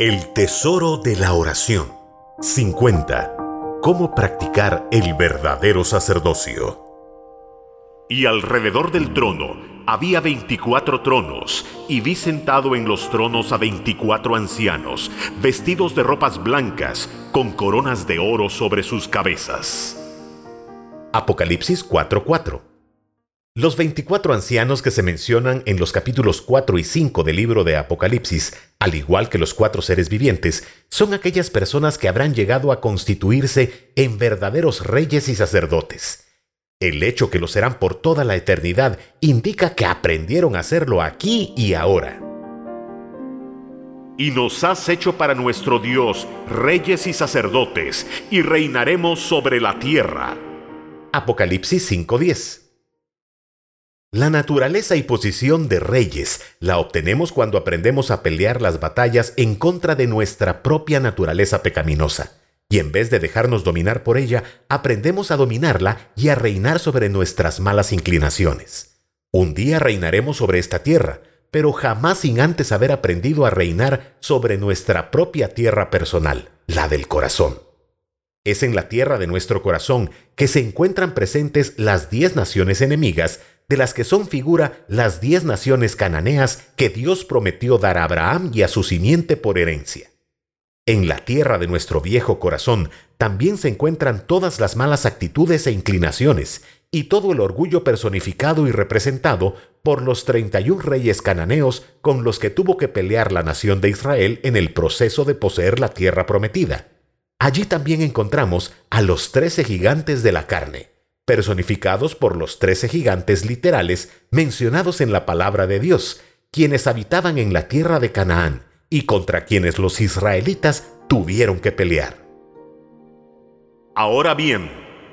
El tesoro de la oración. 50. Cómo practicar el verdadero sacerdocio. Y alrededor del trono había veinticuatro tronos, y vi sentado en los tronos a veinticuatro ancianos, vestidos de ropas blancas, con coronas de oro sobre sus cabezas. Apocalipsis 4:4 los 24 ancianos que se mencionan en los capítulos 4 y 5 del libro de Apocalipsis, al igual que los cuatro seres vivientes, son aquellas personas que habrán llegado a constituirse en verdaderos reyes y sacerdotes. El hecho que lo serán por toda la eternidad indica que aprendieron a hacerlo aquí y ahora. Y nos has hecho para nuestro Dios reyes y sacerdotes, y reinaremos sobre la tierra. Apocalipsis 5:10 la naturaleza y posición de reyes la obtenemos cuando aprendemos a pelear las batallas en contra de nuestra propia naturaleza pecaminosa. Y en vez de dejarnos dominar por ella, aprendemos a dominarla y a reinar sobre nuestras malas inclinaciones. Un día reinaremos sobre esta tierra, pero jamás sin antes haber aprendido a reinar sobre nuestra propia tierra personal, la del corazón. Es en la tierra de nuestro corazón que se encuentran presentes las diez naciones enemigas de las que son figura las diez naciones cananeas que Dios prometió dar a Abraham y a su simiente por herencia. En la tierra de nuestro viejo corazón también se encuentran todas las malas actitudes e inclinaciones, y todo el orgullo personificado y representado por los 31 reyes cananeos con los que tuvo que pelear la nación de Israel en el proceso de poseer la tierra prometida. Allí también encontramos a los trece gigantes de la carne, personificados por los trece gigantes literales mencionados en la palabra de Dios, quienes habitaban en la tierra de Canaán y contra quienes los israelitas tuvieron que pelear. Ahora bien,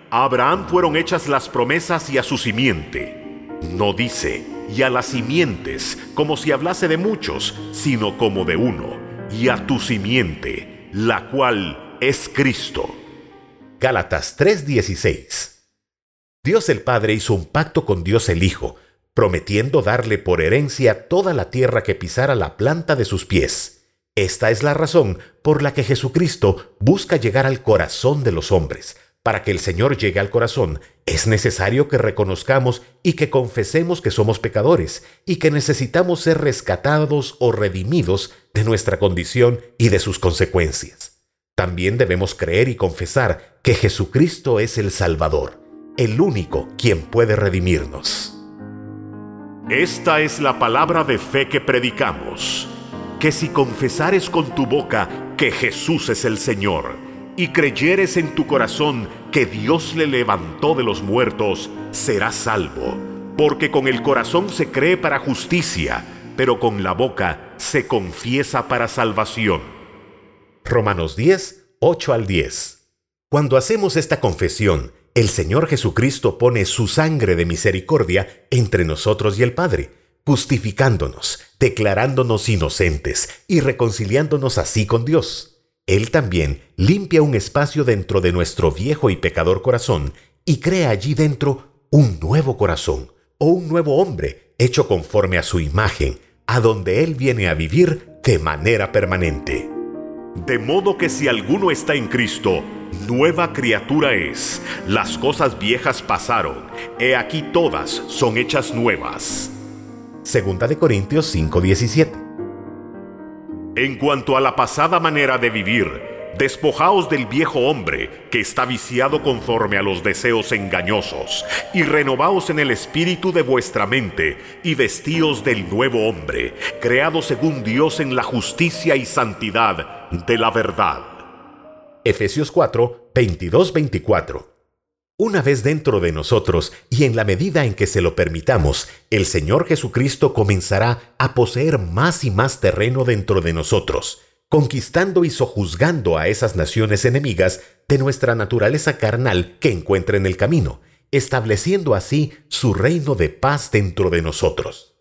a Abraham fueron hechas las promesas y a su simiente. No dice, y a las simientes, como si hablase de muchos, sino como de uno, y a tu simiente, la cual es Cristo. Gálatas 3:16 Dios el Padre hizo un pacto con Dios el Hijo, prometiendo darle por herencia toda la tierra que pisara la planta de sus pies. Esta es la razón por la que Jesucristo busca llegar al corazón de los hombres. Para que el Señor llegue al corazón, es necesario que reconozcamos y que confesemos que somos pecadores y que necesitamos ser rescatados o redimidos de nuestra condición y de sus consecuencias. También debemos creer y confesar que Jesucristo es el Salvador el único quien puede redimirnos. Esta es la palabra de fe que predicamos, que si confesares con tu boca que Jesús es el Señor, y creyeres en tu corazón que Dios le levantó de los muertos, serás salvo, porque con el corazón se cree para justicia, pero con la boca se confiesa para salvación. Romanos 10, 8 al 10. Cuando hacemos esta confesión, el Señor Jesucristo pone su sangre de misericordia entre nosotros y el Padre, justificándonos, declarándonos inocentes y reconciliándonos así con Dios. Él también limpia un espacio dentro de nuestro viejo y pecador corazón y crea allí dentro un nuevo corazón o un nuevo hombre hecho conforme a su imagen, a donde Él viene a vivir de manera permanente. De modo que si alguno está en Cristo, nueva criatura es. Las cosas viejas pasaron, he aquí todas son hechas nuevas. Segunda de Corintios 5:17. En cuanto a la pasada manera de vivir, despojaos del viejo hombre que está viciado conforme a los deseos engañosos, y renovaos en el espíritu de vuestra mente, y vestíos del nuevo hombre, creado según Dios en la justicia y santidad de la verdad. Efesios 4, 22, 24. Una vez dentro de nosotros y en la medida en que se lo permitamos, el Señor Jesucristo comenzará a poseer más y más terreno dentro de nosotros, conquistando y sojuzgando a esas naciones enemigas de nuestra naturaleza carnal que encuentra en el camino, estableciendo así su reino de paz dentro de nosotros.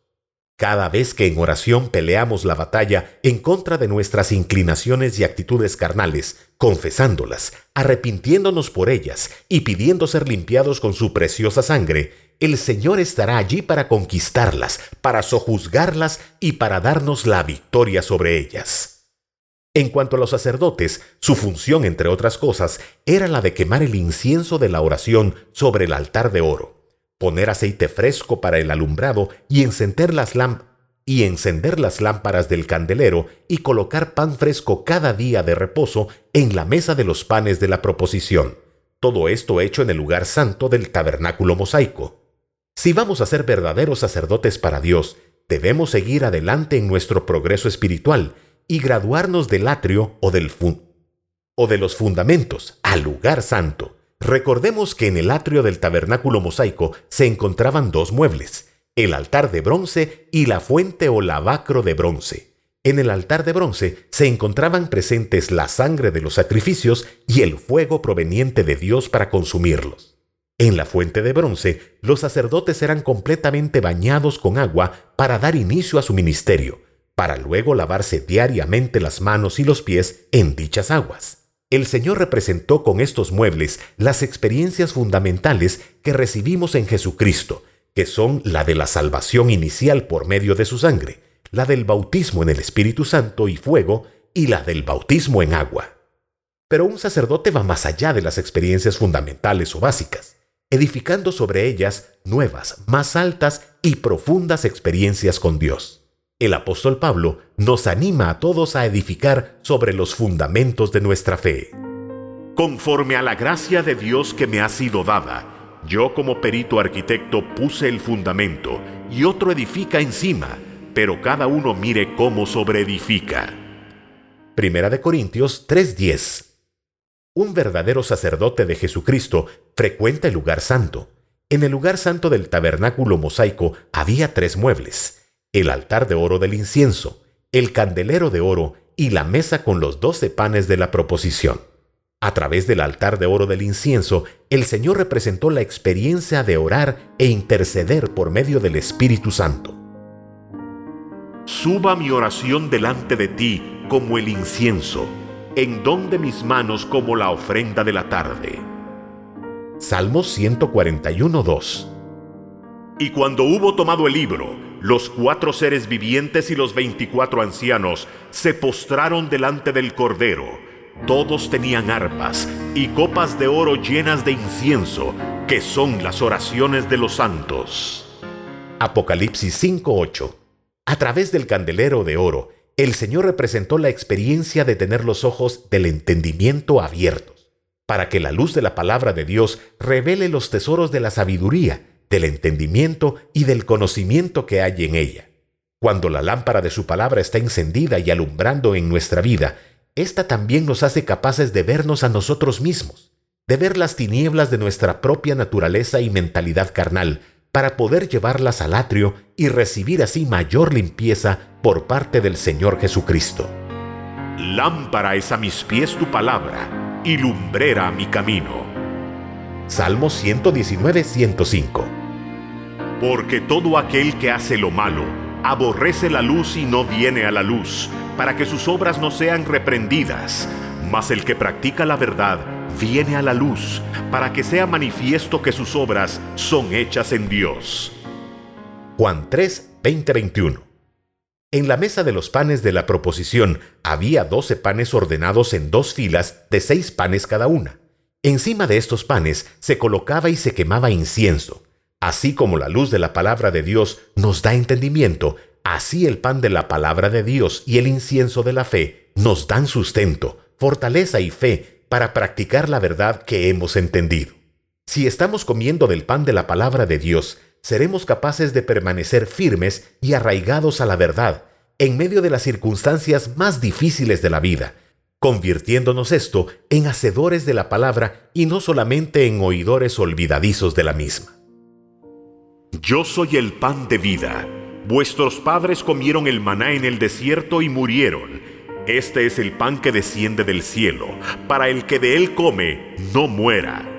Cada vez que en oración peleamos la batalla en contra de nuestras inclinaciones y actitudes carnales, confesándolas, arrepintiéndonos por ellas y pidiendo ser limpiados con su preciosa sangre, el Señor estará allí para conquistarlas, para sojuzgarlas y para darnos la victoria sobre ellas. En cuanto a los sacerdotes, su función, entre otras cosas, era la de quemar el incienso de la oración sobre el altar de oro, poner aceite fresco para el alumbrado y encender las, y encender las lámparas del candelero y colocar pan fresco cada día de reposo en la mesa de los panes de la proposición. Todo esto hecho en el lugar santo del tabernáculo mosaico. Si vamos a ser verdaderos sacerdotes para Dios, debemos seguir adelante en nuestro progreso espiritual y graduarnos del atrio o del o de los fundamentos al lugar santo. Recordemos que en el atrio del tabernáculo mosaico se encontraban dos muebles, el altar de bronce y la fuente o lavacro de bronce. En el altar de bronce se encontraban presentes la sangre de los sacrificios y el fuego proveniente de Dios para consumirlos. En la fuente de bronce, los sacerdotes eran completamente bañados con agua para dar inicio a su ministerio, para luego lavarse diariamente las manos y los pies en dichas aguas. El Señor representó con estos muebles las experiencias fundamentales que recibimos en Jesucristo, que son la de la salvación inicial por medio de su sangre, la del bautismo en el Espíritu Santo y fuego, y la del bautismo en agua. Pero un sacerdote va más allá de las experiencias fundamentales o básicas, edificando sobre ellas nuevas, más altas y profundas experiencias con Dios el apóstol Pablo nos anima a todos a edificar sobre los fundamentos de nuestra fe. Conforme a la gracia de Dios que me ha sido dada, yo como perito arquitecto puse el fundamento y otro edifica encima, pero cada uno mire cómo sobreedifica. Primera de Corintios 3:10 Un verdadero sacerdote de Jesucristo frecuenta el lugar santo. En el lugar santo del tabernáculo mosaico había tres muebles el altar de oro del incienso, el candelero de oro y la mesa con los doce panes de la proposición. A través del altar de oro del incienso, el Señor representó la experiencia de orar e interceder por medio del Espíritu Santo. Suba mi oración delante de ti como el incienso, en don de mis manos como la ofrenda de la tarde. Salmos 141.2 Y cuando hubo tomado el libro, los cuatro seres vivientes y los veinticuatro ancianos se postraron delante del Cordero. Todos tenían arpas y copas de oro llenas de incienso, que son las oraciones de los santos. Apocalipsis 5:8 A través del candelero de oro, el Señor representó la experiencia de tener los ojos del entendimiento abiertos, para que la luz de la palabra de Dios revele los tesoros de la sabiduría del entendimiento y del conocimiento que hay en ella. Cuando la lámpara de su palabra está encendida y alumbrando en nuestra vida, ésta también nos hace capaces de vernos a nosotros mismos, de ver las tinieblas de nuestra propia naturaleza y mentalidad carnal, para poder llevarlas al atrio y recibir así mayor limpieza por parte del Señor Jesucristo. Lámpara es a mis pies tu palabra y lumbrera mi camino. Salmo 119-105. Porque todo aquel que hace lo malo aborrece la luz y no viene a la luz, para que sus obras no sean reprendidas. Mas el que practica la verdad viene a la luz, para que sea manifiesto que sus obras son hechas en Dios. Juan 3, 20-21 En la mesa de los panes de la proposición había doce panes ordenados en dos filas de seis panes cada una Encima de estos panes se colocaba y se quemaba incienso. Así como la luz de la palabra de Dios nos da entendimiento, así el pan de la palabra de Dios y el incienso de la fe nos dan sustento, fortaleza y fe para practicar la verdad que hemos entendido. Si estamos comiendo del pan de la palabra de Dios, seremos capaces de permanecer firmes y arraigados a la verdad en medio de las circunstancias más difíciles de la vida convirtiéndonos esto en hacedores de la palabra y no solamente en oidores olvidadizos de la misma. Yo soy el pan de vida. Vuestros padres comieron el maná en el desierto y murieron. Este es el pan que desciende del cielo, para el que de él come, no muera.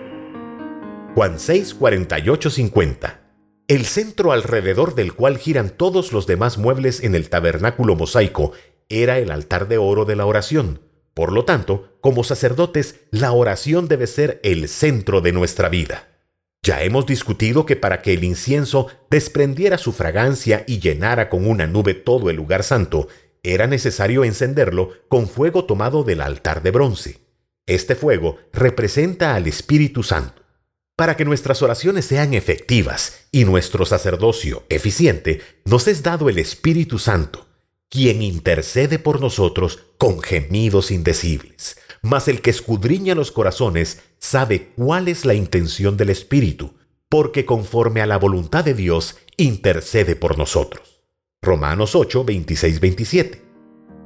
Juan 6, 48, 50. El centro alrededor del cual giran todos los demás muebles en el tabernáculo mosaico era el altar de oro de la oración, por lo tanto, como sacerdotes, la oración debe ser el centro de nuestra vida. Ya hemos discutido que para que el incienso desprendiera su fragancia y llenara con una nube todo el lugar santo, era necesario encenderlo con fuego tomado del altar de bronce. Este fuego representa al Espíritu Santo. Para que nuestras oraciones sean efectivas y nuestro sacerdocio eficiente, nos es dado el Espíritu Santo, quien intercede por nosotros con gemidos indecibles. Mas el que escudriña los corazones sabe cuál es la intención del Espíritu, porque conforme a la voluntad de Dios intercede por nosotros. Romanos 8, 26, 27.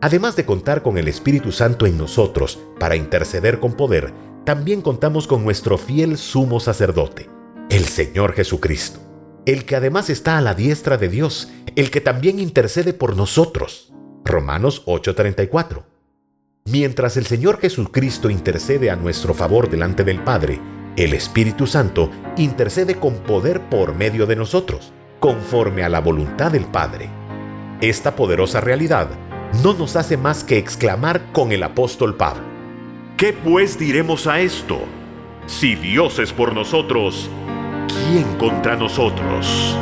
Además de contar con el Espíritu Santo en nosotros para interceder con poder, también contamos con nuestro fiel sumo sacerdote, el Señor Jesucristo, el que además está a la diestra de Dios, el que también intercede por nosotros. Romanos 8:34. Mientras el Señor Jesucristo intercede a nuestro favor delante del Padre, el Espíritu Santo intercede con poder por medio de nosotros, conforme a la voluntad del Padre. Esta poderosa realidad no nos hace más que exclamar con el apóstol Pablo. ¿Qué pues diremos a esto? Si Dios es por nosotros, ¿quién contra nosotros?